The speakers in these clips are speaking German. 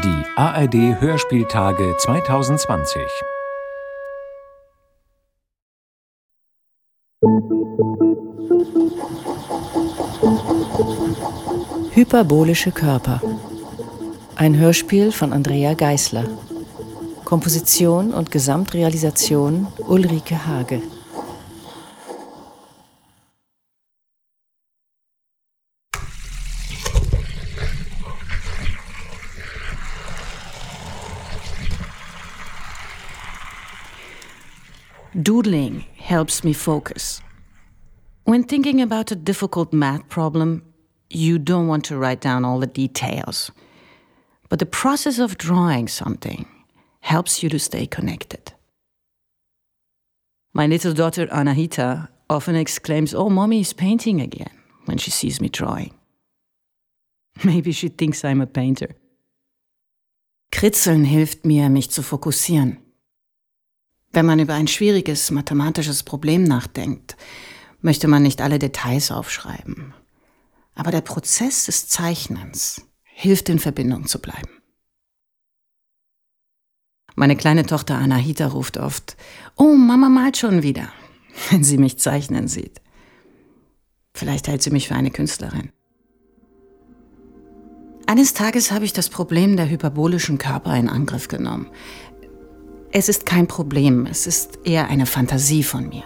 Die ARD Hörspieltage 2020. Hyperbolische Körper. Ein Hörspiel von Andrea Geisler. Komposition und Gesamtrealisation Ulrike Hage. Doodling helps me focus. When thinking about a difficult math problem, you don't want to write down all the details. But the process of drawing something helps you to stay connected. My little daughter Anahita often exclaims, Oh, mommy is painting again, when she sees me drawing. Maybe she thinks I'm a painter. Kritzeln hilft mir, mich zu fokussieren. Wenn man über ein schwieriges mathematisches Problem nachdenkt, möchte man nicht alle Details aufschreiben. Aber der Prozess des Zeichnens hilft in Verbindung zu bleiben. Meine kleine Tochter Anahita ruft oft, Oh, Mama malt schon wieder, wenn sie mich zeichnen sieht. Vielleicht hält sie mich für eine Künstlerin. Eines Tages habe ich das Problem der hyperbolischen Körper in Angriff genommen. Es ist kein Problem, es ist eher eine Fantasie von mir.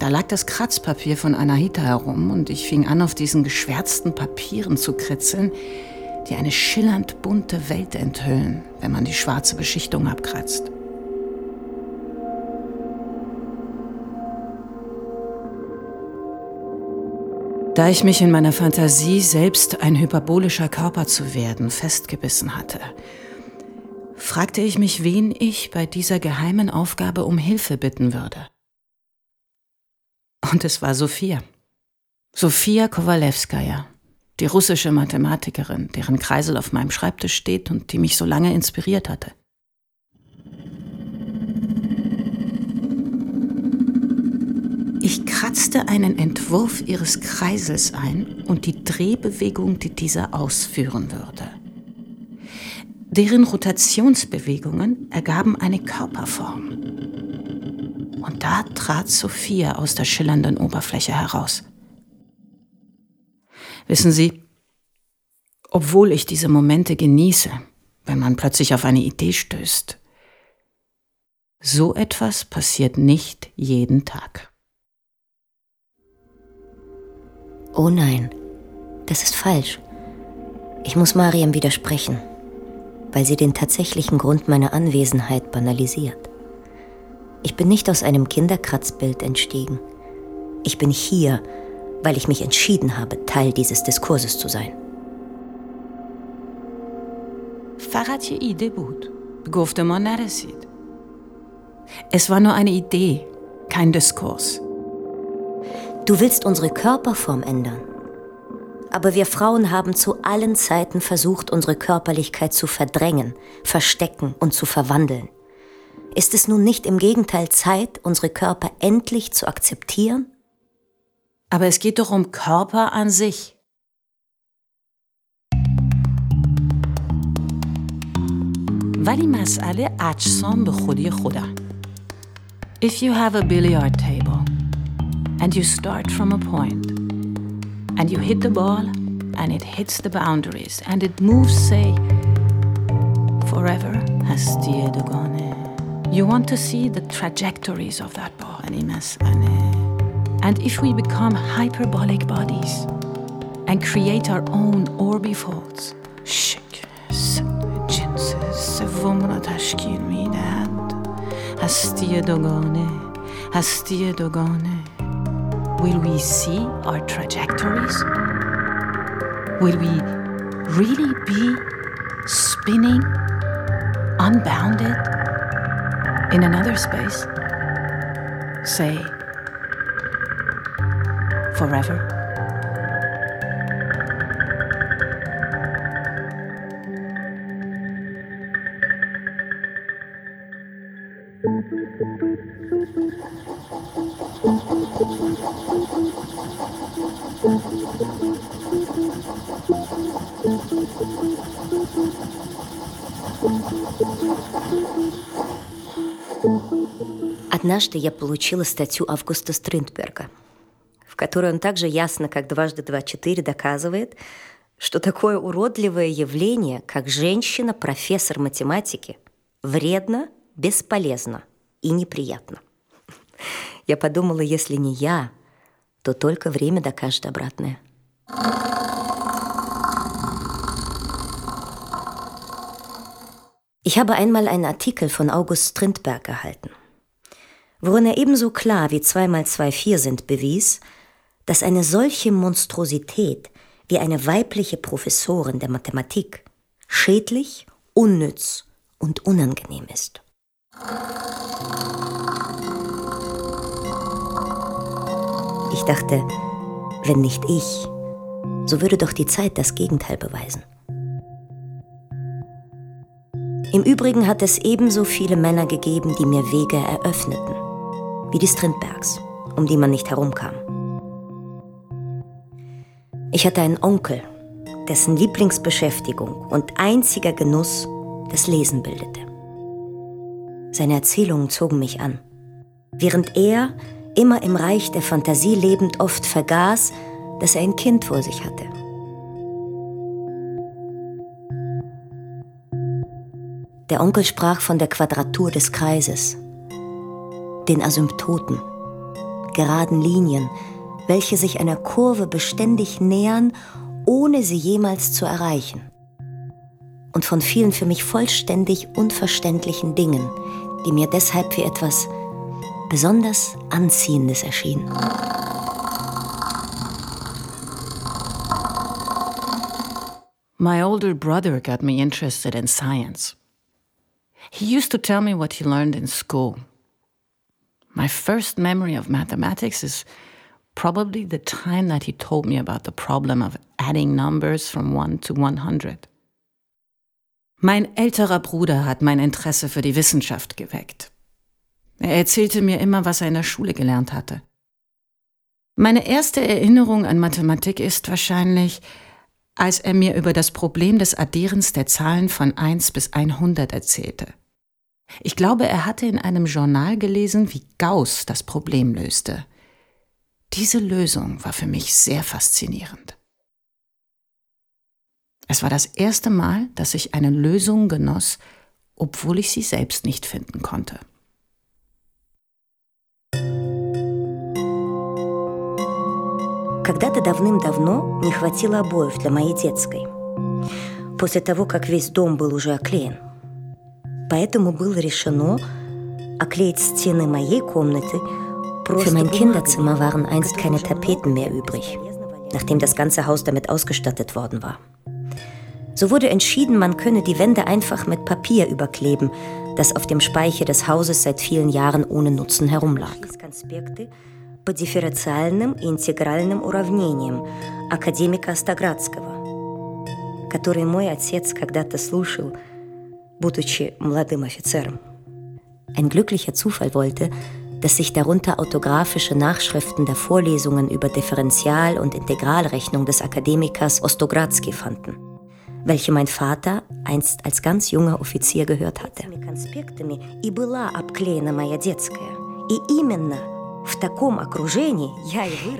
Da lag das Kratzpapier von Anahita herum und ich fing an, auf diesen geschwärzten Papieren zu kritzeln, die eine schillernd bunte Welt enthüllen, wenn man die schwarze Beschichtung abkratzt. Da ich mich in meiner Fantasie selbst ein hyperbolischer Körper zu werden festgebissen hatte, fragte ich mich, wen ich bei dieser geheimen Aufgabe um Hilfe bitten würde. Und es war Sophia. Sophia Kowalewskaja, die russische Mathematikerin, deren Kreisel auf meinem Schreibtisch steht und die mich so lange inspiriert hatte. Ich kratzte einen Entwurf ihres Kreisels ein und die Drehbewegung, die dieser ausführen würde. Deren Rotationsbewegungen ergaben eine Körperform. Und da trat Sophia aus der schillernden Oberfläche heraus. Wissen Sie, obwohl ich diese Momente genieße, wenn man plötzlich auf eine Idee stößt, so etwas passiert nicht jeden Tag. Oh nein, das ist falsch. Ich muss Mariam widersprechen, weil sie den tatsächlichen Grund meiner Anwesenheit banalisiert. Ich bin nicht aus einem Kinderkratzbild entstiegen. Ich bin hier, weil ich mich entschieden habe, Teil dieses Diskurses zu sein. فقط یه ایده بود. گفته ما نرسید. Es war nur eine Idee, kein Diskurs. Du willst unsere Körperform ändern. Aber wir Frauen haben zu allen Zeiten versucht, unsere Körperlichkeit zu verdrängen, verstecken und zu verwandeln. Ist es nun nicht im Gegenteil Zeit, unsere Körper endlich zu akzeptieren? Aber es geht doch um Körper an sich. ولی مسئله اجسام به خودی خودن. If you have a billiard table and you start from a point and you hit the ball and it hits the boundaries and it moves say forever هستی دوگانه You want to see the trajectories of that ball. And if we become hyperbolic bodies and create our own orbifolds, جنس سوم را تشکیل میدهد هستی دوگانه هستی دوگانه Will we see our trajectories? Will we really be spinning unbounded in another space? Say, forever? Однажды я получила статью Августа Стриндберга, в которой он также ясно, как дважды два четыре, доказывает, что такое уродливое явление, как женщина-профессор математики, вредно, бесполезно и неприятно. Я подумала, если не я, то только время докажет обратное. Ich habe einmal einen Artikel von August Strindberg erhalten, worin er ebenso klar wie 2 mal 2 4 sind bewies, dass eine solche Monstrosität wie eine weibliche Professorin der Mathematik schädlich, unnütz und unangenehm ist. Ich dachte, wenn nicht ich, so würde doch die Zeit das Gegenteil beweisen. Im Übrigen hat es ebenso viele Männer gegeben, die mir Wege eröffneten, wie die Strindbergs, um die man nicht herumkam. Ich hatte einen Onkel, dessen Lieblingsbeschäftigung und einziger Genuss das Lesen bildete. Seine Erzählungen zogen mich an, während er, immer im Reich der Fantasie lebend, oft vergaß, dass er ein Kind vor sich hatte. Der Onkel sprach von der Quadratur des Kreises, den Asymptoten, geraden Linien, welche sich einer Kurve beständig nähern, ohne sie jemals zu erreichen. Und von vielen für mich vollständig unverständlichen Dingen, die mir deshalb wie etwas besonders Anziehendes erschienen. My older brother got me interested in science. He used to tell me what he learned in school. My first memory of mathematics is probably the time that he told me about the problem of adding numbers from 1 to 100. Mein älterer Bruder hat mein Interesse für die Wissenschaft geweckt. Er erzählte mir immer, was er in der Schule gelernt hatte. Meine erste Erinnerung an Mathematik ist wahrscheinlich, als er mir über das Problem des Addierens der Zahlen von 1 bis 100 erzählte. Ich glaube, er hatte in einem Journal gelesen, wie Gauss das Problem löste. Diese Lösung war für mich sehr faszinierend. Es war das erste Mal, dass ich eine Lösung genoss, obwohl ich sie selbst nicht finden konnte. Когда-то давным-давно не хватило обоев для моей детской. После того, как весь дом был уже оклеен. Поэтому было решено оклеить стены моей комнаты Für mein Kinderzimmer waren einst keine Tapeten mehr übrig, nachdem das ganze Haus damit ausgestattet worden war. So wurde entschieden, man könne die Wände einfach mit Papier überkleben, das auf dem Speicher des Hauses seit vielen Jahren ohne Nutzen herumlag. по дифференциальным и интегральным уравнениям академика Остаградского, который мой отец когда-то слушал, будучи молодым офицером. Ein glücklicher Zufall wollte, dass sich darunter autografische Nachschriften der Vorlesungen über Differential- und Integralrechnung des Akademikers Ostogradsky fanden, welche mein Vater einst als ganz junger Offizier gehört hatte.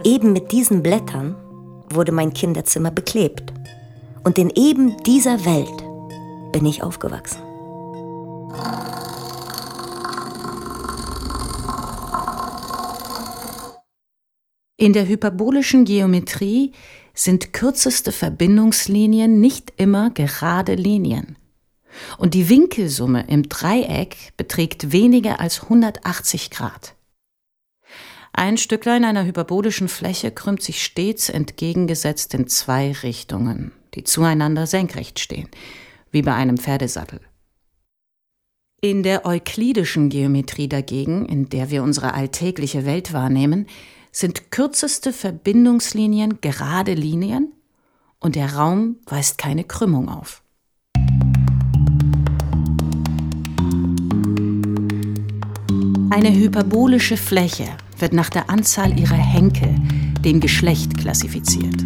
Eben mit diesen Blättern wurde mein Kinderzimmer beklebt. Und in eben dieser Welt bin ich aufgewachsen. In der hyperbolischen Geometrie sind kürzeste Verbindungslinien nicht immer gerade Linien. Und die Winkelsumme im Dreieck beträgt weniger als 180 Grad. Ein Stücklein einer hyperbolischen Fläche krümmt sich stets entgegengesetzt in zwei Richtungen, die zueinander senkrecht stehen, wie bei einem Pferdesattel. In der euklidischen Geometrie dagegen, in der wir unsere alltägliche Welt wahrnehmen, sind kürzeste Verbindungslinien gerade Linien und der Raum weist keine Krümmung auf. Eine hyperbolische Fläche wird nach der Anzahl ihrer Henkel, dem Geschlecht, klassifiziert.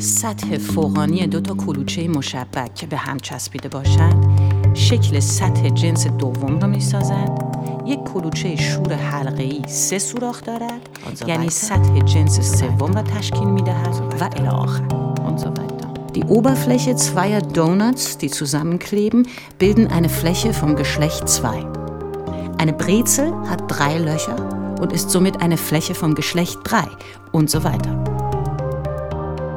سطح فوقانی دو تا کلوچه مشبک که به هم چسبیده باشند شکل سطح جنس دوم رو میسازند یک کلوچه شور حلقه‌ای سه سوراخ دارد یعنی سطح جنس سوم را تشکیل میدهد و الی آخر und so weiter. Die Oberfläche zweier Donuts, die zusammenkleben, bilden eine Fläche vom Geschlecht 2. Eine Brezel hat drei Löcher und ist somit eine Fläche vom Geschlecht 3 und so weiter.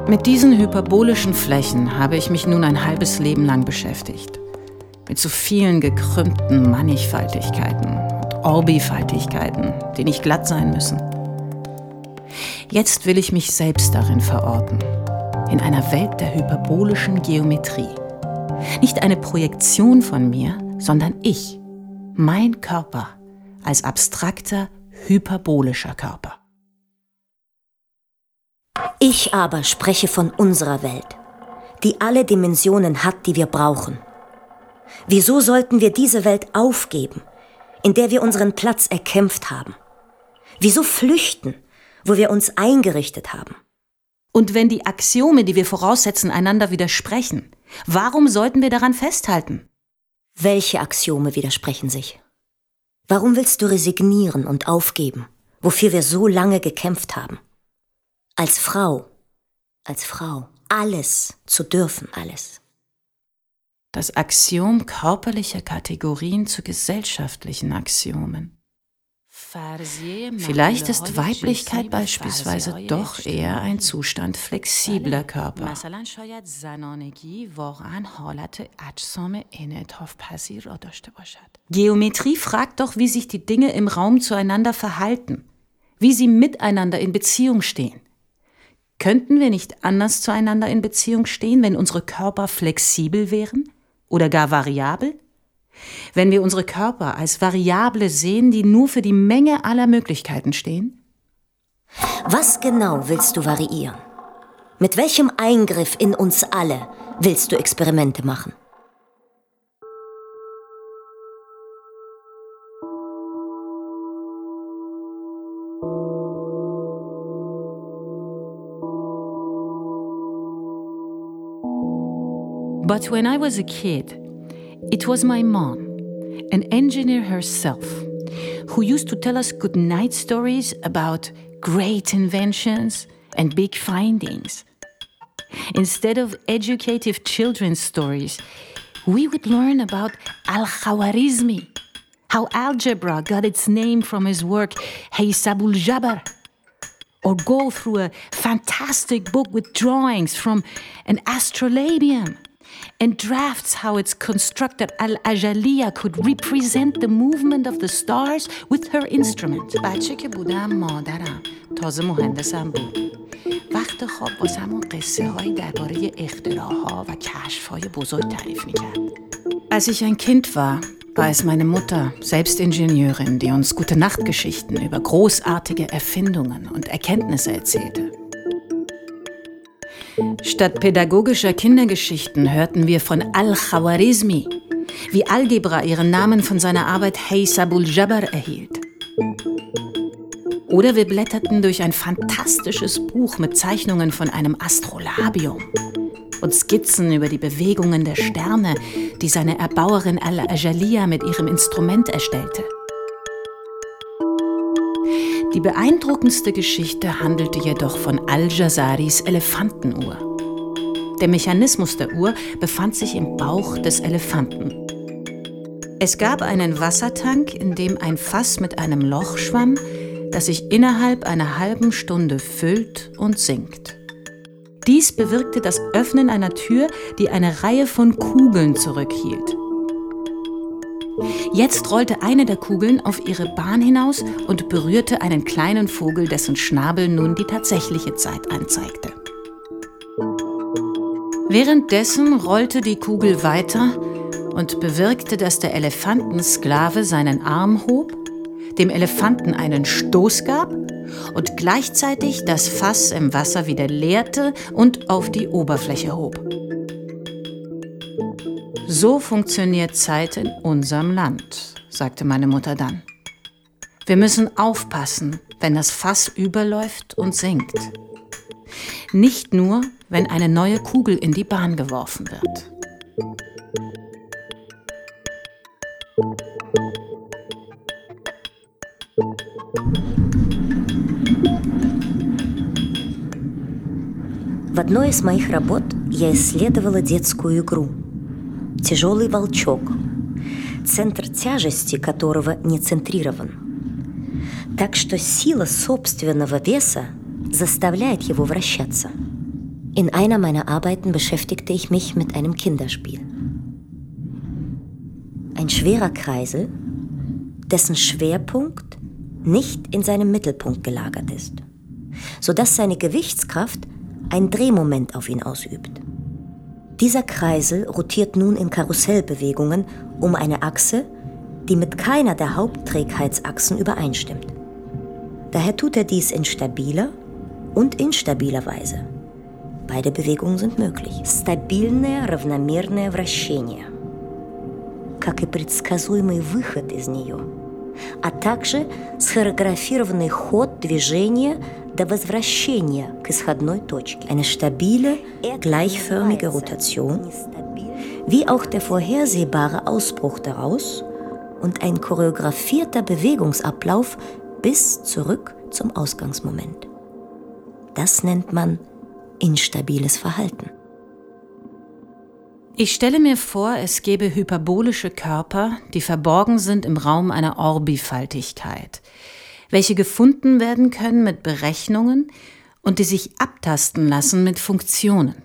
Mit diesen hyperbolischen Flächen habe ich mich nun ein halbes Leben lang beschäftigt. Mit so vielen gekrümmten Mannigfaltigkeiten und Orbifaltigkeiten, die nicht glatt sein müssen. Jetzt will ich mich selbst darin verorten in einer Welt der hyperbolischen Geometrie. Nicht eine Projektion von mir, sondern ich, mein Körper als abstrakter, hyperbolischer Körper. Ich aber spreche von unserer Welt, die alle Dimensionen hat, die wir brauchen. Wieso sollten wir diese Welt aufgeben, in der wir unseren Platz erkämpft haben? Wieso flüchten, wo wir uns eingerichtet haben? Und wenn die Axiome, die wir voraussetzen, einander widersprechen, warum sollten wir daran festhalten? Welche Axiome widersprechen sich? Warum willst du resignieren und aufgeben, wofür wir so lange gekämpft haben? Als Frau, als Frau, alles zu dürfen, alles. Das Axiom körperlicher Kategorien zu gesellschaftlichen Axiomen. Vielleicht ist Weiblichkeit beispielsweise doch eher ein Zustand flexibler Körper. Geometrie fragt doch, wie sich die Dinge im Raum zueinander verhalten, wie sie miteinander in Beziehung stehen. Könnten wir nicht anders zueinander in Beziehung stehen, wenn unsere Körper flexibel wären oder gar variabel? wenn wir unsere Körper als Variable sehen, die nur für die Menge aller Möglichkeiten stehen? Was genau willst du variieren? Mit welchem Eingriff in uns alle willst du Experimente machen? But when I was a kid, It was my mom, an engineer herself, who used to tell us good night stories about great inventions and big findings. Instead of educative children's stories, we would learn about Al Khawarizmi, how algebra got its name from his work Haysabul Jabar, or go through a fantastic book with drawings from an astrolabium and drafts how it's constructed Al Ajalia could represent the movement of the stars with her instrument. بچه که بودم مادرم تازه مهندسم بود. وقت خواب واسمون قصه هایی درباره اختراعها و کشف های بزرگ تعریف میکرد. Als ich ein Kind war, war es meine Mutter, selbst Ingenieurin, die uns gute Nachtgeschichten über großartige Erfindungen und Erkenntnisse erzählte. Statt pädagogischer Kindergeschichten hörten wir von Al-Khawarizmi, wie Algebra ihren Namen von seiner Arbeit Haysabul Jabbar erhielt. Oder wir blätterten durch ein fantastisches Buch mit Zeichnungen von einem Astrolabium und Skizzen über die Bewegungen der Sterne, die seine Erbauerin Al-Ajalia mit ihrem Instrument erstellte. Die beeindruckendste Geschichte handelte jedoch von Al-Jazaris Elefantenuhr. Der Mechanismus der Uhr befand sich im Bauch des Elefanten. Es gab einen Wassertank, in dem ein Fass mit einem Loch schwamm, das sich innerhalb einer halben Stunde füllt und sinkt. Dies bewirkte das Öffnen einer Tür, die eine Reihe von Kugeln zurückhielt. Jetzt rollte eine der Kugeln auf ihre Bahn hinaus und berührte einen kleinen Vogel, dessen Schnabel nun die tatsächliche Zeit anzeigte. Währenddessen rollte die Kugel weiter und bewirkte, dass der Elefantensklave seinen Arm hob, dem Elefanten einen Stoß gab und gleichzeitig das Fass im Wasser wieder leerte und auf die Oberfläche hob. So funktioniert Zeit in unserem Land, sagte meine Mutter dann. Wir müssen aufpassen, wenn das Fass überläuft und sinkt. Nicht nur, wenn eine neue Kugel in die Bahn geworfen wird. В одной из моих работ я исследовала детскую игру «Тяжелый волчок», центр тяжести которого не центрирован. Так что сила собственного веса заставляет его вращаться. In einer meiner Arbeiten beschäftigte ich mich mit einem Kinderspiel. Ein schwerer Kreisel, dessen Schwerpunkt nicht in seinem Mittelpunkt gelagert ist, sodass seine Gewichtskraft ein Drehmoment auf ihn ausübt. Dieser Kreisel rotiert nun in Karussellbewegungen um eine Achse, die mit keiner der Hauptträgheitsachsen übereinstimmt. Daher tut er dies in stabiler und instabiler Weise. Beide Bewegungen sind möglich. Стабильное равномерное вращение, как и предсказуемый выход из нее, а также схореографированный ход движения до возвращения к исходной точке. Eine stabile, gleichförmige Rotation, wie auch der vorhersehbare Ausbruch daraus und ein choreografierter Bewegungsablauf bis zurück zum Ausgangsmoment. Das nennt man instabiles Verhalten. Ich stelle mir vor, es gäbe hyperbolische Körper, die verborgen sind im Raum einer Orbifaltigkeit – welche gefunden werden können mit Berechnungen und die sich abtasten lassen mit Funktionen.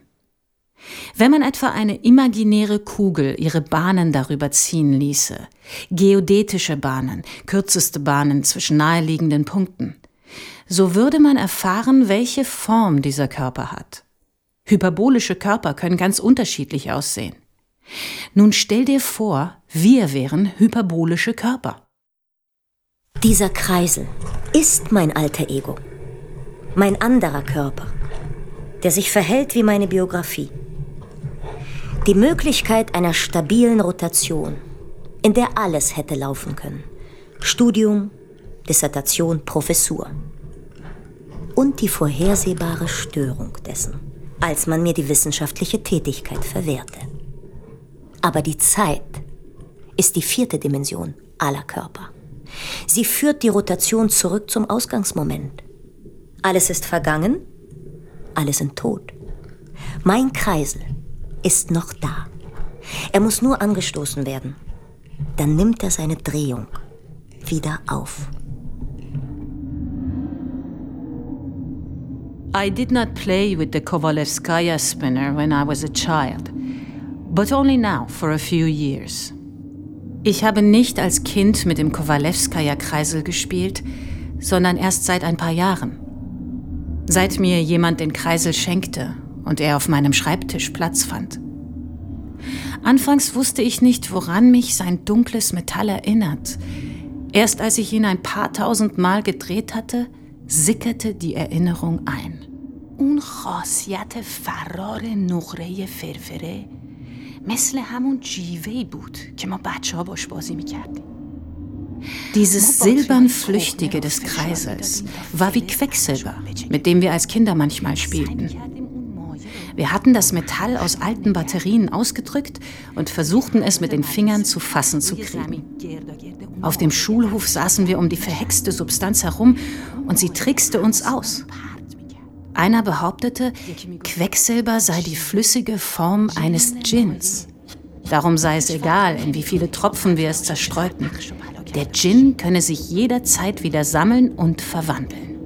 Wenn man etwa eine imaginäre Kugel ihre Bahnen darüber ziehen ließe, geodätische Bahnen, kürzeste Bahnen zwischen naheliegenden Punkten, so würde man erfahren, welche Form dieser Körper hat. Hyperbolische Körper können ganz unterschiedlich aussehen. Nun stell dir vor, wir wären hyperbolische Körper. Dieser Kreisel ist mein alter Ego, mein anderer Körper, der sich verhält wie meine Biografie. Die Möglichkeit einer stabilen Rotation, in der alles hätte laufen können. Studium, Dissertation, Professur. Und die vorhersehbare Störung dessen, als man mir die wissenschaftliche Tätigkeit verwehrte. Aber die Zeit ist die vierte Dimension aller Körper. Sie führt die Rotation zurück zum Ausgangsmoment. Alles ist vergangen, alle sind tot. Mein Kreisel ist noch da. Er muss nur angestoßen werden. Dann nimmt er seine Drehung wieder auf. I did not play with the Kovalevskaya spinner when I was a child, but only now for a few years. Ich habe nicht als Kind mit dem Kowalewskaja-Kreisel gespielt, sondern erst seit ein paar Jahren. Seit mir jemand den Kreisel schenkte und er auf meinem Schreibtisch Platz fand. Anfangs wusste ich nicht, woran mich sein dunkles Metall erinnert. Erst als ich ihn ein paar tausend Mal gedreht hatte, sickerte die Erinnerung ein. اون خاصیت فرار نقره فرفره مثل همون جیوهی بود که ما بچه ها باش بازی میکردیم. Dieses silbern Flüchtige des Kreisels war wie Quecksilber, mit dem wir als Kinder manchmal spielten. Wir hatten das Metall aus alten Batterien ausgedrückt und versuchten es mit den Fingern zu fassen zu kriegen. Auf dem Schulhof saßen wir um die verhexte Substanz herum und sie trickste uns aus. Einer behauptete, Quecksilber sei die flüssige Form eines Gins. Darum sei es egal, in wie viele Tropfen wir es zerstreuten. Der Gin könne sich jederzeit wieder sammeln und verwandeln.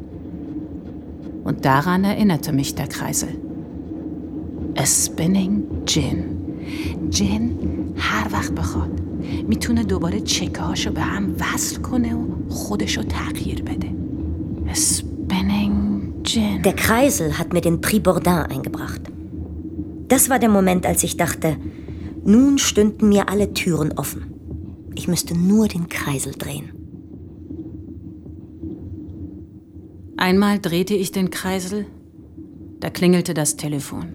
Und daran erinnerte mich der Kreisel. A spinning Gin. Gin Harvach bechot. میتونه دوباره چکهاشو به هم وصل کنه و خودشو تغییر بده. A spinning Gin. Der Kreisel hat mir den Prix eingebracht. Das war der Moment, als ich dachte, nun stünden mir alle Türen offen. Ich müsste nur den Kreisel drehen. Einmal drehte ich den Kreisel, da klingelte das Telefon.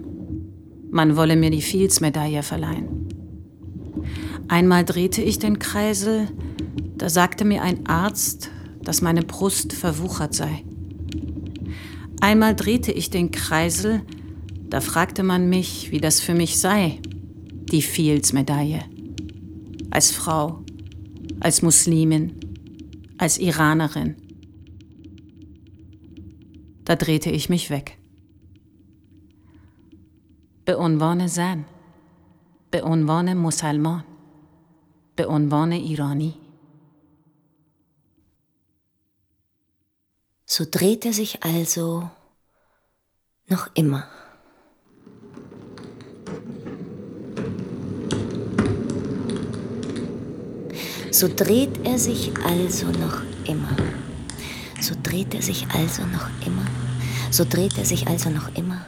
Man wolle mir die Fields-Medaille verleihen. Einmal drehte ich den Kreisel, da sagte mir ein Arzt, dass meine Brust verwuchert sei. Einmal drehte ich den Kreisel, Da fragte man mich, wie das für mich sei, die Fields-Medaille. Als Frau, als Muslimin, als Iranerin. Da drehte ich mich weg. به عنوان زن به عنوان مسلمان به عنوان ایرانی So dreht er sich also noch immer. So dreht er sich also noch immer. So dreht er sich also noch immer. So dreht er sich also noch immer.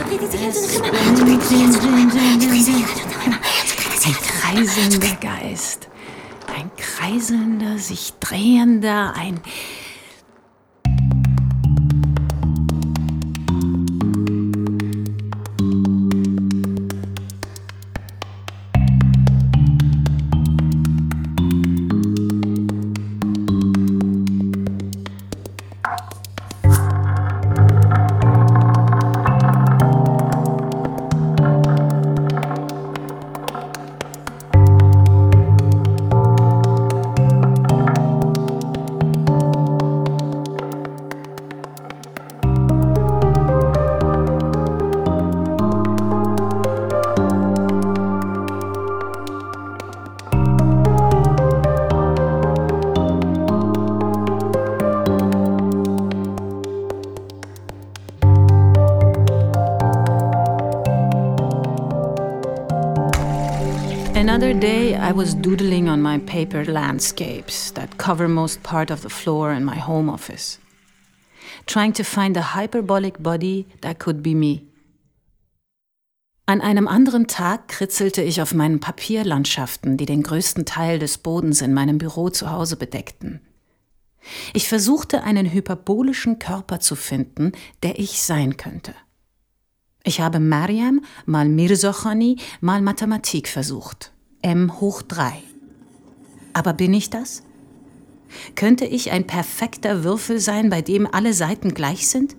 Ein kreiselnder Geist. Ein kreiselnder, sich drehender, ein Another day, I was doodling on my paper landscapes that cover most part of the floor in my home office, trying to find a hyperbolic body that could be me. An einem anderen Tag kritzelte ich auf meinen Papierlandschaften, die den größten Teil des Bodens in meinem Büro zu Hause bedeckten. Ich versuchte einen hyperbolischen Körper zu finden, der ich sein könnte. Ich habe Mariam mal Mirzochani mal Mathematik versucht. M hoch 3. Aber bin ich das? Könnte ich ein perfekter Würfel sein, bei dem alle Seiten gleich sind?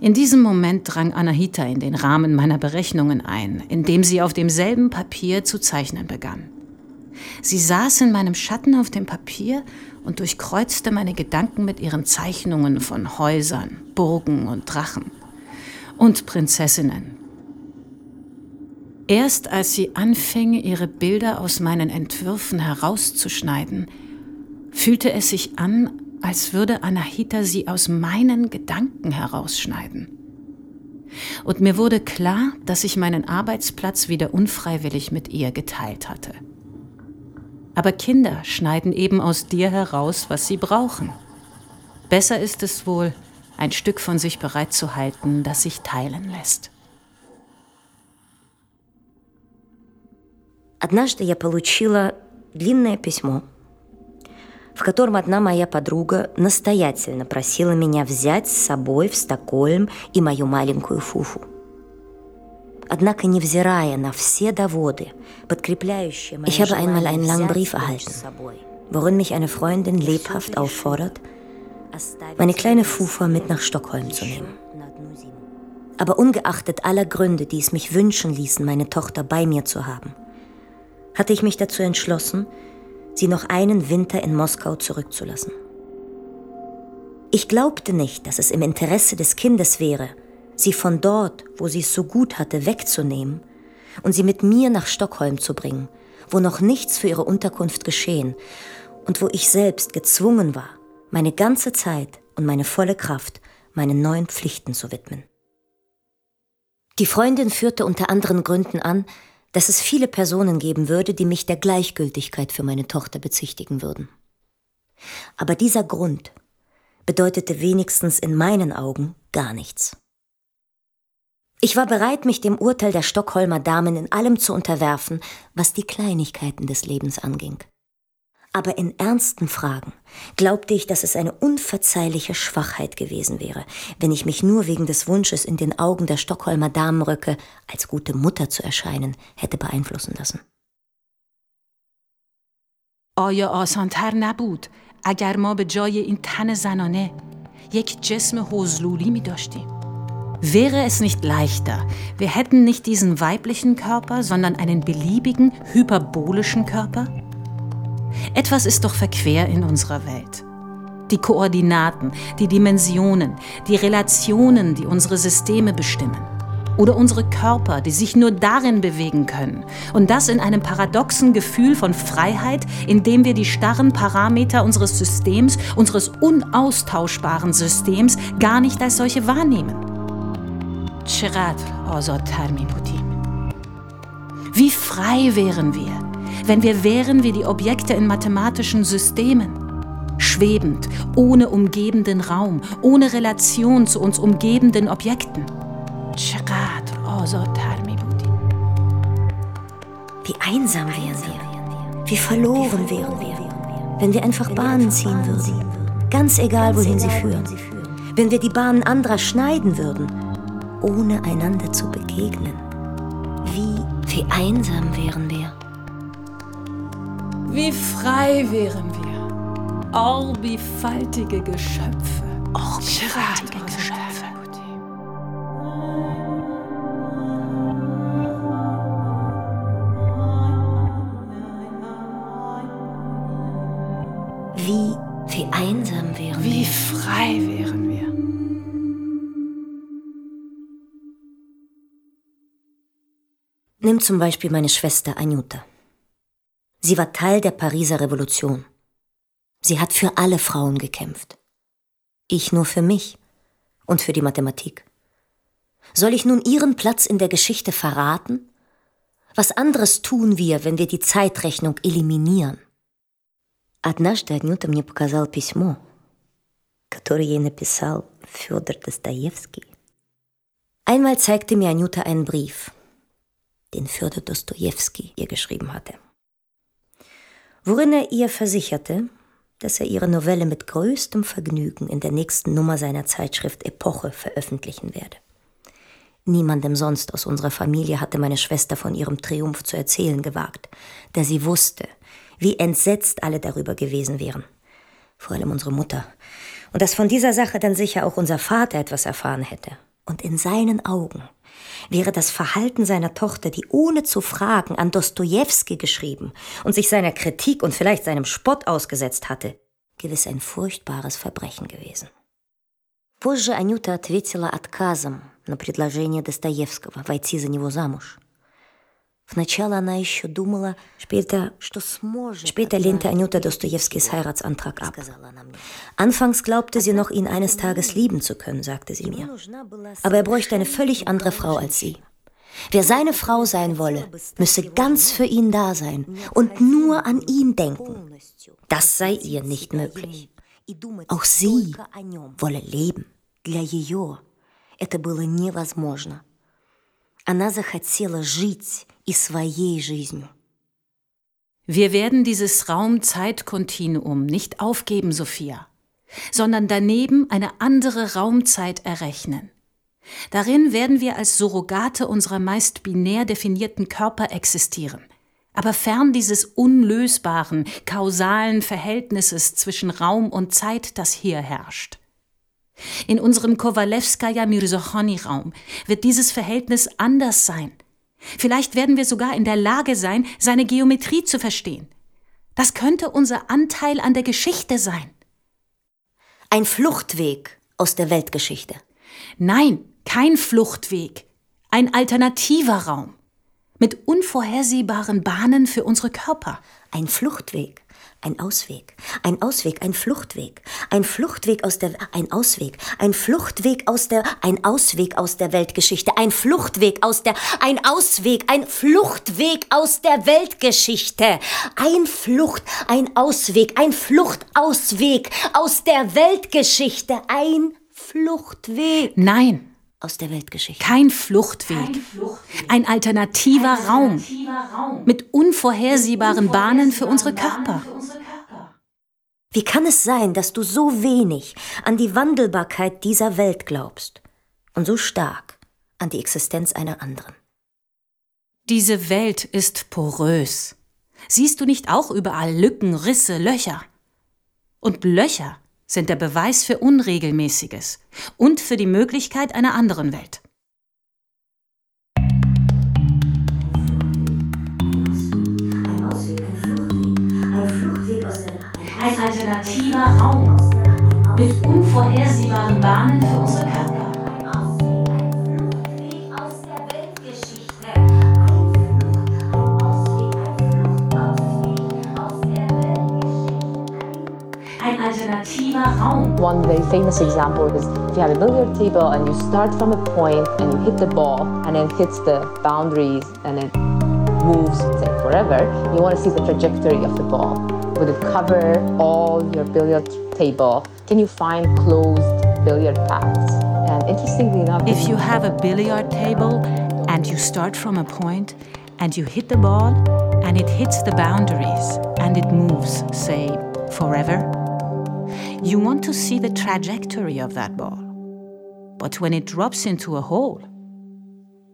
In diesem Moment drang Anahita in den Rahmen meiner Berechnungen ein, indem sie auf demselben Papier zu zeichnen begann. Sie saß in meinem Schatten auf dem Papier und durchkreuzte meine Gedanken mit ihren Zeichnungen von Häusern, Burgen und Drachen und Prinzessinnen. Erst als sie anfing, ihre Bilder aus meinen Entwürfen herauszuschneiden, fühlte es sich an, als würde Anahita sie aus meinen Gedanken herausschneiden. Und mir wurde klar, dass ich meinen Arbeitsplatz wieder unfreiwillig mit ihr geteilt hatte. Aber Kinder schneiden eben aus dir heraus, was sie brauchen. Besser ist es wohl, ein Stück von sich bereitzuhalten, das sich teilen lässt. Однажды я получила длинное письмо, в котором одна моя подруга настоятельно просила меня взять с собой в Стокгольм и мою маленькую Фуфу. Однако, невзирая на все доводы, подкрепляющие Ich habe einmal einen langen Brief erhalten, worin mich eine Freundin lebhaft auffordert, meine kleine Fufa mit nach Stockholm zu nehmen. Aber ungeachtet aller Gründe, die es mich wünschen ließen, meine Tochter bei mir zu haben, hatte ich mich dazu entschlossen, sie noch einen Winter in Moskau zurückzulassen. Ich glaubte nicht, dass es im Interesse des Kindes wäre, sie von dort, wo sie es so gut hatte, wegzunehmen und sie mit mir nach Stockholm zu bringen, wo noch nichts für ihre Unterkunft geschehen und wo ich selbst gezwungen war, meine ganze Zeit und meine volle Kraft meinen neuen Pflichten zu widmen. Die Freundin führte unter anderen Gründen an, dass es viele Personen geben würde, die mich der Gleichgültigkeit für meine Tochter bezichtigen würden. Aber dieser Grund bedeutete wenigstens in meinen Augen gar nichts. Ich war bereit, mich dem Urteil der Stockholmer Damen in allem zu unterwerfen, was die Kleinigkeiten des Lebens anging Aber in ernsten Fragen glaubte ich, dass es eine unverzeihliche Schwachheit gewesen wäre, wenn ich mich nur wegen des Wunsches, in den Augen der Stockholmer Damenröcke als gute Mutter zu erscheinen, hätte beeinflussen lassen. آیا آسانتر نبود اگر ما به جای این تن زنانه یک جسم حضلولی می داشتیم؟ Wäre es nicht leichter, wir hätten nicht diesen weiblichen Körper, sondern einen beliebigen, hyperbolischen Körper? Etwas ist doch verquer in unserer Welt. Die Koordinaten, die Dimensionen, die Relationen, die unsere Systeme bestimmen. Oder unsere Körper, die sich nur darin bewegen können. Und das in einem paradoxen Gefühl von Freiheit, in dem wir die starren Parameter unseres Systems, unseres unaustauschbaren Systems, gar nicht als solche wahrnehmen. Oh, Wie frei wären wir, wenn wir wären wie die Objekte in mathematischen Systemen schwebend, ohne umgebenden Raum, ohne Relation zu uns umgebenden Objekten. Oh, wie einsam wären wir, wie verloren wären wir, wenn wir einfach Bahnen ziehen würden, ganz egal wohin sie führen, wenn wir die Bahnen anderer schneiden würden, ohne einander zu begegnen. Wie, wie einsam wären wir. Wie frei wären wir. Orbifaltige Geschöpfe. Orbifaltige Geschöpfe. Wie, wie einsam wären Wie wir. frei wären wir. Nimm zum Beispiel meine Schwester Anjuta. Sie war Teil der Pariser Revolution. Sie hat für alle Frauen gekämpft. Ich nur für mich und für die Mathematik. Soll ich nun ihren Platz in der Geschichte verraten? Was anderes tun wir, wenn wir die Zeitrechnung eliminieren? Однажды Анюта мне показал письмо, которое ей написал Федор Достоевский. Einmal zeigte mir Anjuta einen Brief, den Fjodor Dostojewski ihr geschrieben hatte, worin er ihr versicherte, dass er ihre Novelle mit größtem Vergnügen in der nächsten Nummer seiner Zeitschrift Epoche veröffentlichen werde. Niemandem sonst aus unserer Familie hatte meine Schwester von ihrem Triumph zu erzählen gewagt, da sie wusste, wie entsetzt alle darüber gewesen wären. Vor allem unsere Mutter. Und dass von dieser Sache dann sicher auch unser Vater etwas erfahren hätte. Und in seinen Augen wäre das Verhalten seiner Tochter, die ohne zu fragen an Dostojewski geschrieben und sich seiner Kritik und vielleicht seinem Spott ausgesetzt hatte, gewiss ein furchtbares Verbrechen gewesen. Позже Анюта ответила отказом на предложение Достоевского войти за него замуж. später, что сможет. Später lehnte Anjuta Dostojewskis Heiratsantrag ab. Anfangs glaubte sie noch, ihn eines Tages lieben zu können, sagte sie mir. Aber er bräuchte eine völlig andere Frau als sie. Wer seine Frau sein wolle, müsse ganz für ihn da sein und nur an ihn denken. Das sei ihr nicht möglich. Auch sie wolle leben. Для ее это было невозможно. Она захотела жить и своей жизнью. Wir werden dieses Raum-Zeit-Kontinuum nicht aufgeben, Sophia, sondern daneben eine andere Raumzeit errechnen. Darin werden wir als Surrogate unserer meist binär definierten Körper existieren, aber fern dieses unlösbaren, kausalen Verhältnisses zwischen Raum und Zeit, das hier herrscht. In unserem Kowalewskaja Mirzochony-Raum wird dieses Verhältnis anders sein. Vielleicht werden wir sogar in der Lage sein, seine Geometrie zu verstehen. Das könnte unser Anteil an der Geschichte sein. Ein Fluchtweg aus der Weltgeschichte. Nein, kein Fluchtweg, ein alternativer Raum mit unvorhersehbaren Bahnen für unsere Körper. Ein Fluchtweg, ein Ausweg, ein Ausweg, ein Fluchtweg, ein Fluchtweg aus der, ein Ausweg, ein Fluchtweg aus der, ein Ausweg aus der Weltgeschichte, ein Fluchtweg aus der, ein Ausweg, ein Fluchtweg aus der Weltgeschichte, ein Flucht, ein Ausweg, ein Fluchtausweg aus der Weltgeschichte, ein Fluchtweg. Nein, aus der Weltgeschichte. Kein Fluchtweg. Ein alternativer Raum. Mit unvorhersehbaren Bahnen für unsere Körper. Wie kann es sein, dass du so wenig an die Wandelbarkeit dieser Welt glaubst und so stark an die Existenz einer anderen? Diese Welt ist porös. Siehst du nicht auch überall Lücken, Risse, Löcher? Und Löcher sind der Beweis für Unregelmäßiges und für die Möglichkeit einer anderen Welt. Ein alternativer Raum mit unvorhersehbaren Bahnen für unsere Körper. One very famous example is if you have a billiard table and you start from a point and you hit the ball and it hits the boundaries and it moves, say, forever, you want to see the trajectory of the ball. Would it cover all your billiard table? Can you find closed billiard paths? And interestingly enough, if you have a billiard table and you start from a point and you hit the ball and it hits the boundaries and it moves, say, forever, you want to see the trajectory of that ball. But when it drops into a hole,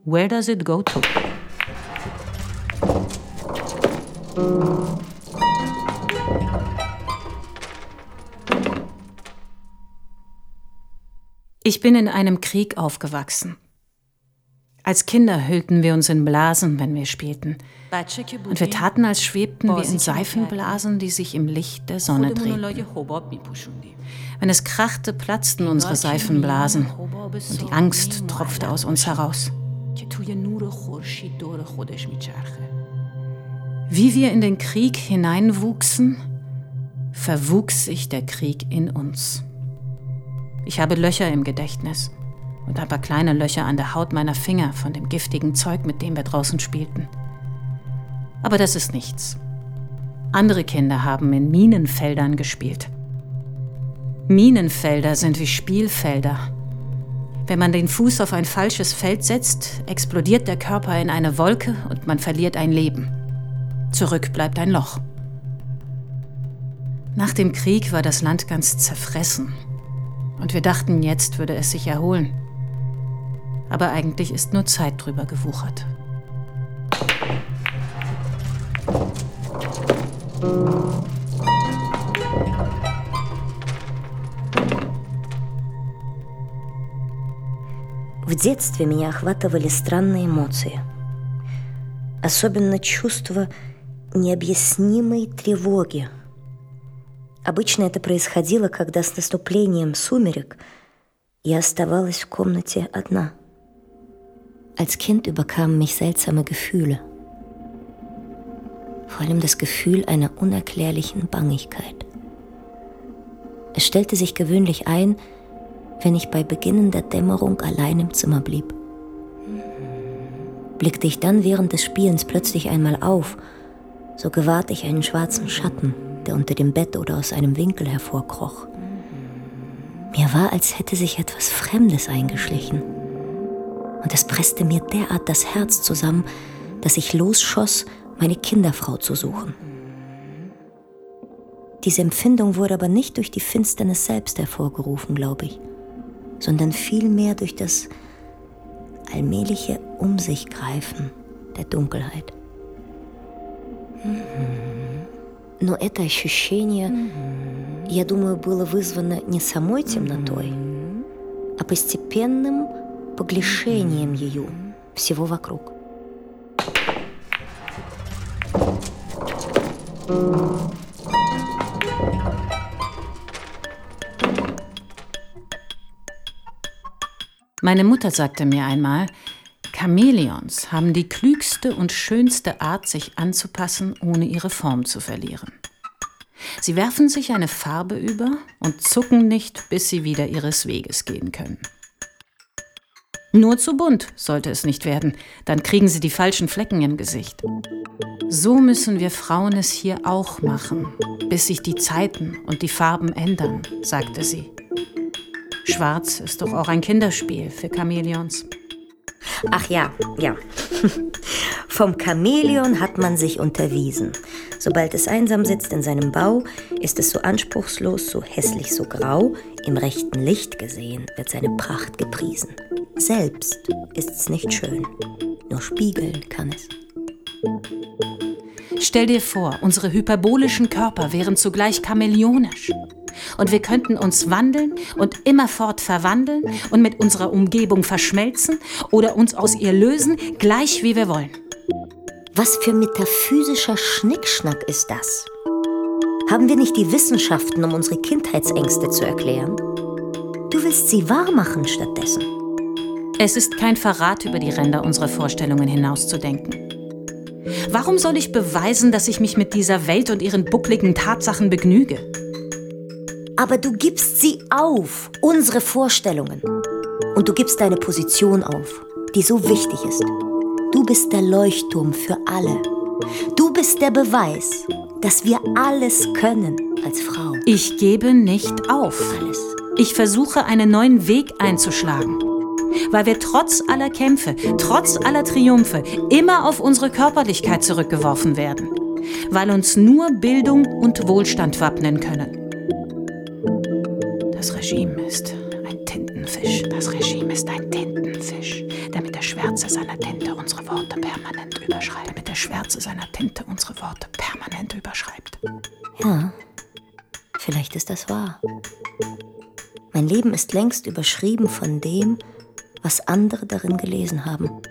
where does it go to? Ich bin in einem Krieg aufgewachsen. Als Kinder hüllten wir uns in Blasen, wenn wir spielten. Und wir taten, als schwebten wir in Seifenblasen, die sich im Licht der Sonne drehten. Wenn es krachte, platzten unsere Seifenblasen und die Angst tropfte aus uns heraus. Wie wir in den Krieg hineinwuchsen, verwuchs sich der Krieg in uns. Ich habe Löcher im Gedächtnis und ein paar kleine Löcher an der Haut meiner Finger von dem giftigen Zeug, mit dem wir draußen spielten. Aber das ist nichts. Andere Kinder haben in Minenfeldern gespielt. Minenfelder sind wie Spielfelder. Wenn man den Fuß auf ein falsches Feld setzt, explodiert der Körper in eine Wolke und man verliert ein Leben. Zurück bleibt ein Loch. Nach dem Krieg war das Land ganz zerfressen. Und wir dachten, jetzt würde es sich erholen aber eigentlich ist nur Zeit drüber gewuchert. В детстве меня охватывали странные эмоции. Особенно чувство необъяснимой тревоги. Обычно это происходило, когда с наступлением сумерек я оставалась в комнате одна – Als Kind überkamen mich seltsame Gefühle. Vor allem das Gefühl einer unerklärlichen Bangigkeit. Es stellte sich gewöhnlich ein, wenn ich bei beginnender Dämmerung allein im Zimmer blieb. Blickte ich dann während des Spielens plötzlich einmal auf, so gewahrte ich einen schwarzen Schatten, der unter dem Bett oder aus einem Winkel hervorkroch. Mir war, als hätte sich etwas Fremdes eingeschlichen und es presste mir derart das Herz zusammen, dass ich losschoss, meine Kinderfrau zu suchen. Diese Empfindung wurde aber nicht durch die Finsternis selbst hervorgerufen, glaube ich, sondern vielmehr durch das allmähliche Um sich greifen der Dunkelheit. Но это ощущение, я думаю, было вызвано не самой темнотой, а постепенным поглощением ее всего вокруг. Meine Mutter sagte mir einmal, Chamäleons haben die klügste und schönste Art, sich anzupassen, ohne ihre Form zu verlieren. Sie werfen sich eine Farbe über und zucken nicht, bis sie wieder ihres Weges gehen können. Nur zu bunt sollte es nicht werden, dann kriegen sie die falschen Flecken im Gesicht. So müssen wir Frauen es hier auch machen, bis sich die Zeiten und die Farben ändern, sagte sie. Schwarz ist doch auch ein Kinderspiel für Chamäleons. Ach ja, ja. Vom Chamäleon hat man sich unterwiesen. Sobald es einsam sitzt in seinem Bau, ist es so anspruchslos, so hässlich, so grau. Im rechten Licht gesehen wird seine Pracht gepriesen. Selbst ist's nicht schön, nur spiegeln kann es. Stell dir vor, unsere hyperbolischen Körper wären zugleich chamäleonisch. Und wir könnten uns wandeln und immerfort verwandeln und mit unserer Umgebung verschmelzen oder uns aus ihr lösen, gleich wie wir wollen. Was für metaphysischer Schnickschnack ist das? Haben wir nicht die Wissenschaften, um unsere Kindheitsängste zu erklären? Du willst sie wahrmachen stattdessen. Es ist kein Verrat über die Ränder unserer Vorstellungen hinauszudenken. Warum soll ich beweisen, dass ich mich mit dieser Welt und ihren buckligen Tatsachen begnüge? Aber du gibst sie auf, unsere Vorstellungen. Und du gibst deine Position auf, die so wichtig ist. Du bist der Leuchtturm für alle. Du bist der Beweis, dass wir alles können als Frau. Ich gebe nicht auf. Alles. Ich versuche einen neuen Weg einzuschlagen. Weil wir trotz aller Kämpfe, trotz aller Triumphe immer auf unsere Körperlichkeit zurückgeworfen werden. Weil uns nur Bildung und Wohlstand wappnen können. Das Regime ist seiner Tinte unsere Worte permanent überschreibt. Der mit der Schwärze seiner Tinte unsere Worte permanent überschreibt. Ja, vielleicht ist das wahr. Mein Leben ist längst überschrieben von dem, was andere darin gelesen haben.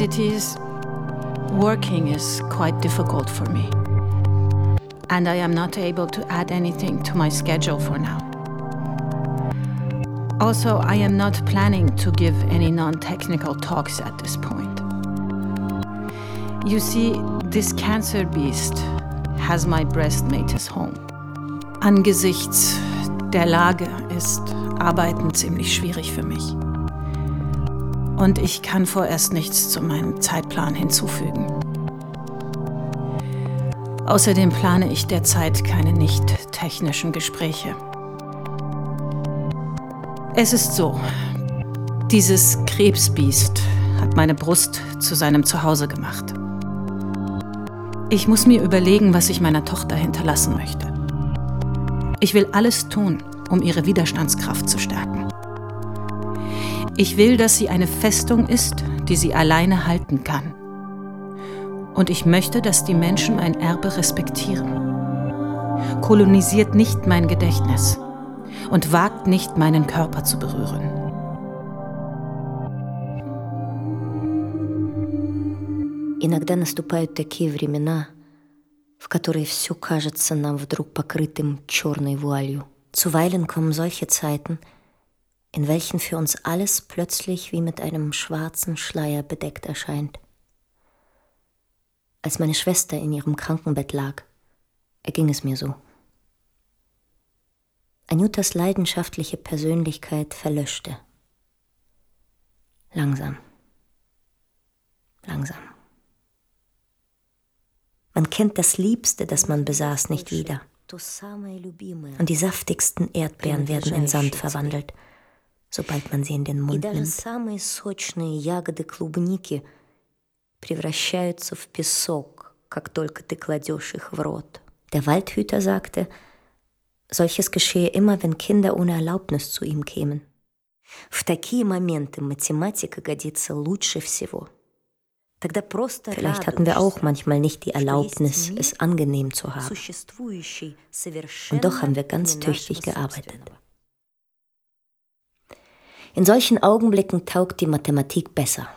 It is, working is quite difficult for me. And I am not able to add anything to my schedule for now. Also, I am not planning to give any non technical talks at this point. You see, this cancer beast has my breast made his home. Angesichts der Lage ist Arbeiten ziemlich schwierig für mich. Und ich kann vorerst nichts zu meinem Zeitplan hinzufügen. Außerdem plane ich derzeit keine nicht technischen Gespräche. Es ist so, dieses Krebsbiest hat meine Brust zu seinem Zuhause gemacht. Ich muss mir überlegen, was ich meiner Tochter hinterlassen möchte. Ich will alles tun, um ihre Widerstandskraft zu stärken. Ich will, dass sie eine Festung ist, die sie alleine halten kann. Und ich möchte, dass die Menschen mein Erbe respektieren. Kolonisiert nicht mein Gedächtnis und wagt nicht, meinen Körper zu berühren. Иногда наступают такие времена, в которые все кажется нам вдруг покрытым черной вуалью. Zuweilen kommen solche Zeiten, in welchen für uns alles plötzlich wie mit einem schwarzen Schleier bedeckt erscheint. Als meine Schwester in ihrem Krankenbett lag, erging es mir so. Anjutas leidenschaftliche Persönlichkeit verlöschte. Langsam. Langsam. Man kennt das Liebste, das man besaß, nicht wieder. Und die saftigsten Erdbeeren werden in Sand verwandelt, sobald man sie in den Mund nimmt. превращаются в песок, как только ты кладешь их в рот. Der Waldhüter sagte, solches geschehe immer, wenn Kinder ohne Erlaubnis zu ihm kämen. В такие моменты математика годится лучше всего. Vielleicht hatten wir auch manchmal nicht die Erlaubnis, es angenehm zu haben. Und doch haben wir ganz tüchtig gearbeitet. In solchen Augenblicken taugt die Mathematik besser.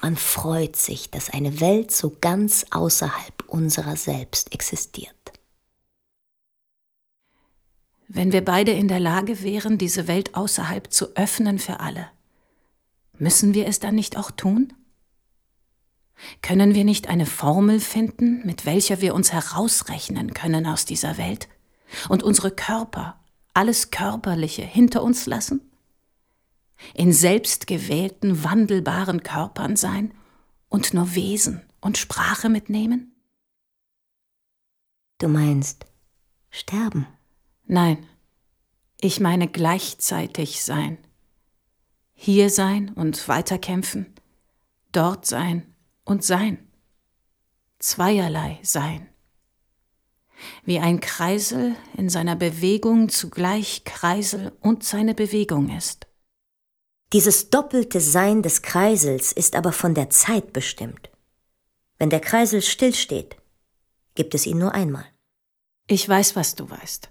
Man freut sich, dass eine Welt so ganz außerhalb unserer selbst existiert. Wenn wir beide in der Lage wären, diese Welt außerhalb zu öffnen für alle, müssen wir es dann nicht auch tun? Können wir nicht eine Formel finden, mit welcher wir uns herausrechnen können aus dieser Welt und unsere Körper, alles Körperliche hinter uns lassen? In selbstgewählten, wandelbaren Körpern sein und nur Wesen und Sprache mitnehmen? Du meinst sterben? Nein, ich meine gleichzeitig sein. Hier sein und weiterkämpfen, dort sein und sein. Zweierlei sein. Wie ein Kreisel in seiner Bewegung zugleich Kreisel und seine Bewegung ist. Dieses doppelte Sein des Kreisels ist aber von der Zeit bestimmt. Wenn der Kreisel stillsteht, gibt es ihn nur einmal. Ich weiß, was du weißt.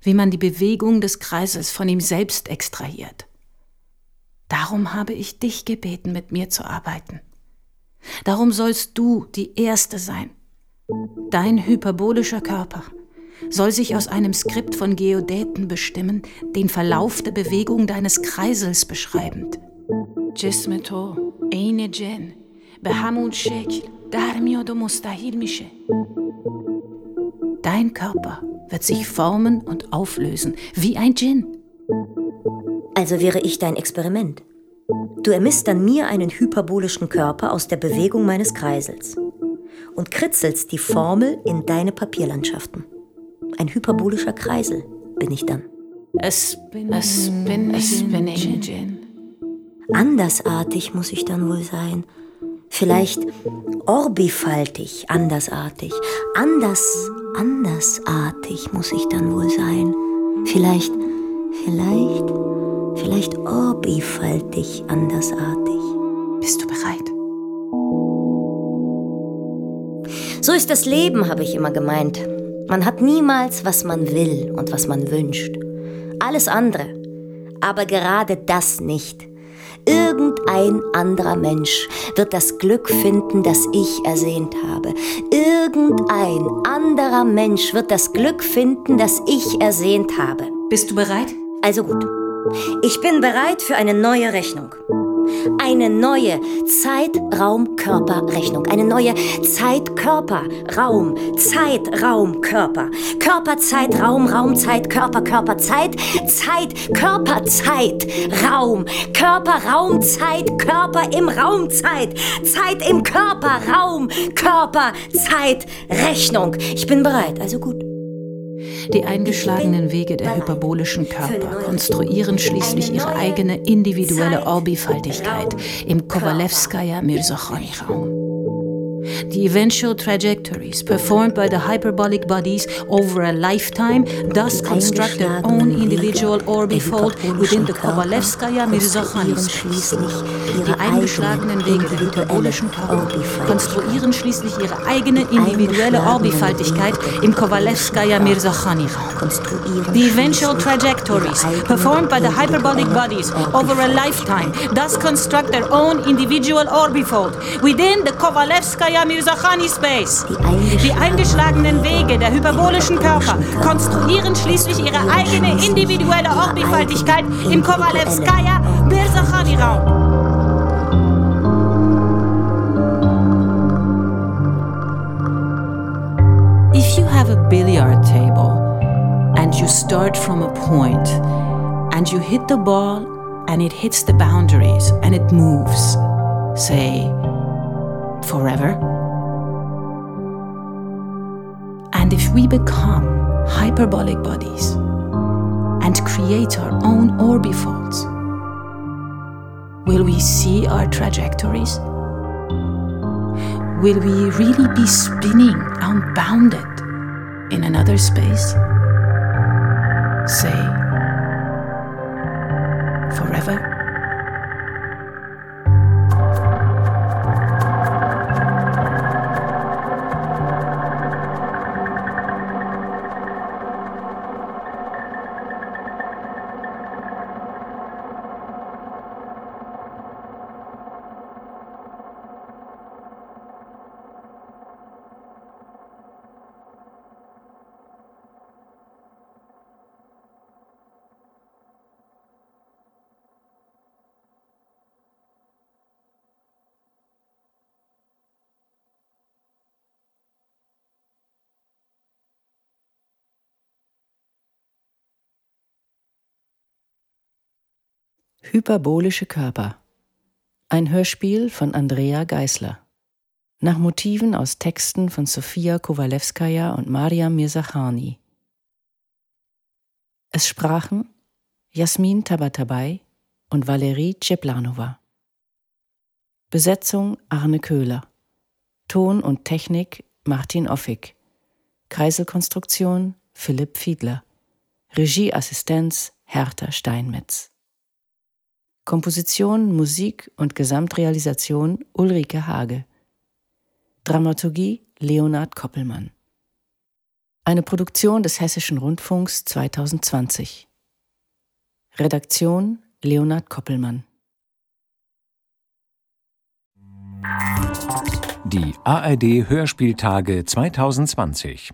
Wie man die Bewegung des Kreisels von ihm selbst extrahiert. Darum habe ich dich gebeten, mit mir zu arbeiten. Darum sollst du die Erste sein. Dein hyperbolischer Körper soll sich aus einem Skript von Geodäten bestimmen, den Verlauf der Bewegung deines Kreisels beschreibend. Dein Körper wird sich formen und auflösen, wie ein Djinn. Also wäre ich dein Experiment. Du ermisst dann mir einen hyperbolischen Körper aus der Bewegung meines Kreisels und kritzelst die Formel in deine Papierlandschaften. Ein hyperbolischer Kreisel bin ich dann. Es bin, es bin, es bin Djinn. Andersartig muss ich dann wohl sein. Vielleicht orbifaltig, andersartig. Anders, andersartig muss ich dann wohl sein. Vielleicht, vielleicht, vielleicht orbifaltig, andersartig. Bist du bereit? So ist das Leben, habe ich immer gemeint. Man hat niemals, was man will und was man wünscht. Alles andere. Aber gerade das nicht. Irgendein anderer Mensch wird das Glück finden, das ich ersehnt habe. Irgendein anderer Mensch wird das Glück finden, das ich ersehnt habe. Bist du bereit? Also gut. Ich bin bereit für eine neue Rechnung. Eine neue Zeit-Raum-Körper-Rechnung. Eine neue Zeit-Körper-Raum. Zeit-Raum-Körper. Körper, Zeit, Raum, Raum, Zeit, Körper, Körper, Zeit. Zeit, Körper, Zeit, Raum. Körper, Raum, Zeit, Körper im Raum, Zeit. Im Körper, Raum, Körper, Zeit, Rechnung. Ich bin bereit, also gut. Die eingeschlagenen Wege der hyperbolischen Körper konstruieren schließlich ihre eigene individuelle Orbifaltigkeit im Kowalewskaja-Mirzakhani-Raum. The eventual trajectories performed by the hyperbolic bodies over a lifetime thus construct their own individual orbifold within the Kovalevskaya-Mirzakhani space. Die eingeschlagenen Wege der hyperbolischen Körper konstruieren schließlich ihre eigene individuelle Orbifaltigkeit im Kowalewskaya Mirzakhani Raum. The eventual trajectories performed by the hyperbolic bodies over a lifetime thus construct their own individual orbifold within the Mirzakhani Space. Die eingeschlagenen Wege der hyperbolischen Körper konstruieren schließlich ihre eigene individuelle Orbifaltigkeit im Kowalewskaya Mirzakhani Raum. If you have a billiard table and you start from a point and you hit the ball and it hits the boundaries and it moves, say, forever? We become hyperbolic bodies and create our own orbifolds, will we see our trajectories? Will we really be spinning unbounded in another space? Say, forever? Hyperbolische Körper. Ein Hörspiel von Andrea Geisler. Nach Motiven aus Texten von Sofia Kowalewskaja und Mariam Mirzachani. Es sprachen Jasmin Tabatabai und Valerie Ceplanova. Besetzung Arne Köhler. Ton und Technik Martin Offig. Kreiselkonstruktion Philipp Fiedler. Regieassistenz Hertha Steinmetz. Komposition, Musik und Gesamtrealisation Ulrike Hage. Dramaturgie Leonhard Koppelmann. Eine Produktion des Hessischen Rundfunks 2020. Redaktion Leonhard Koppelmann. Die ARD Hörspieltage 2020.